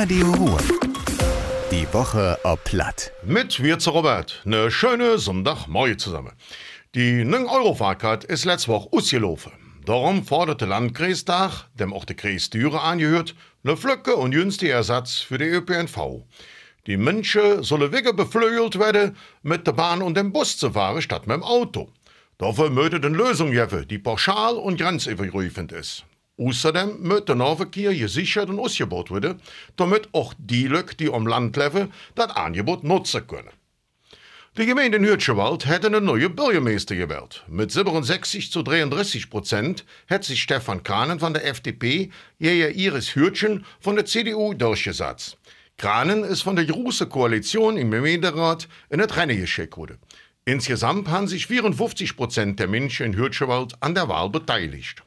Radio Ruhr. Die Woche ob Platt. Mit Wirze Robert. Ne schöne Sonntagmorgen zusammen. Die 9-Euro-Fahrkarte ist letzte Woche ausgelaufen. Darum forderte Landkreistag, dem auch der Kreis Düre angehört, ne Flücke und günstige Ersatz für die ÖPNV. Die Menschen sollen wieder beflügelt werden, mit der Bahn und dem Bus zu fahren, statt mit dem Auto. Dafür möchte eine Lösung geben, die pauschal und grenzübergreifend ist. Außerdem muss der Nahverkehr gesichert und ausgebaut werden, damit auch die Leute, die am Land leben, das Angebot nutzen können. Die Gemeinde Hürtschewald hätte einen neuen Bürgermeister gewählt. Mit 67 zu 33 Prozent hat sich Stefan Kranen von der FDP gegen Iris Hürtchen von der CDU durchgesetzt. Kranen ist von der großen Koalition im Gemeinderat in das Rennen geschickt worden. Insgesamt haben sich 54 Prozent der Menschen in Hürtschewald an der Wahl beteiligt.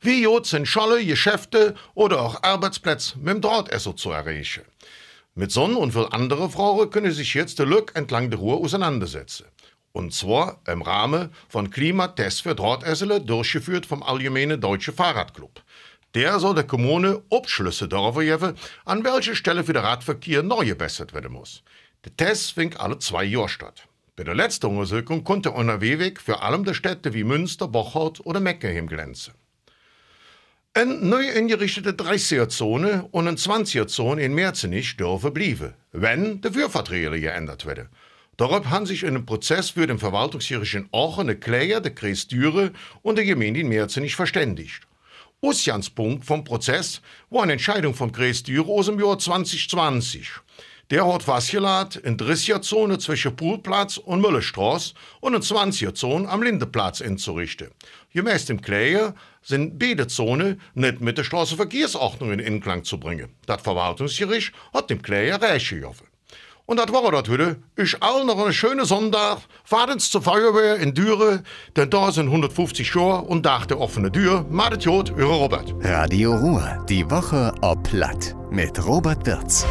Wie jod sind Scholle, Geschäfte oder auch Arbeitsplätze mit dem Drahtesser zu erreichen. Mit Sonn und viel andere Frauen können sich jetzt der Lück entlang der Ruhr auseinandersetzen. Und zwar im Rahmen von Klimatests für Drahtessele, durchgeführt vom Allgemeinen Deutschen Fahrradclub. Der soll der Kommune Abschlüsse darüber geben, an welcher Stelle für den Radverkehr neu gebessert werden muss. Der Test findet alle zwei Jahre statt. Bei der letzten Untersuchung konnte NRW-Weg für allem der Städte wie Münster, Bocholt oder Meckenheim glänzen. Eine neu eingerichtete 30er-Zone und eine 20er-Zone in Merzenich dürfen bleiben, wenn die Führverträge geändert werden. Darauf haben sich in einem Prozess für den verwaltungsjährigen Aachen der Kläger, der Kreis Düre und der Gemeinde in Merzenich verständigt. Ausgangspunkt vom Prozess war eine Entscheidung vom Kreis Düre aus dem Jahr 2020. Der hat festgelegt, in 30er-Zone zwischen Poolplatz und Müllerstraße und in 20er-Zone am Lindeplatz einzurichten. Gemäß dem Kläger sind beide Zonen nicht mit der Straßenverkehrsordnung in Inklang zu bringen. Das Verwaltungsgericht hat dem Kläger Recht gegeben. Und das war das wieder. Ich all noch einen schönen Sonntag. Fahrtens zur Feuerwehr in Düre, denn da sind 150 Jahre und dachte offene Tür. Madet Jod, Robert. Radio Ruhr. Die Woche ob Platt. Mit Robert Wirz.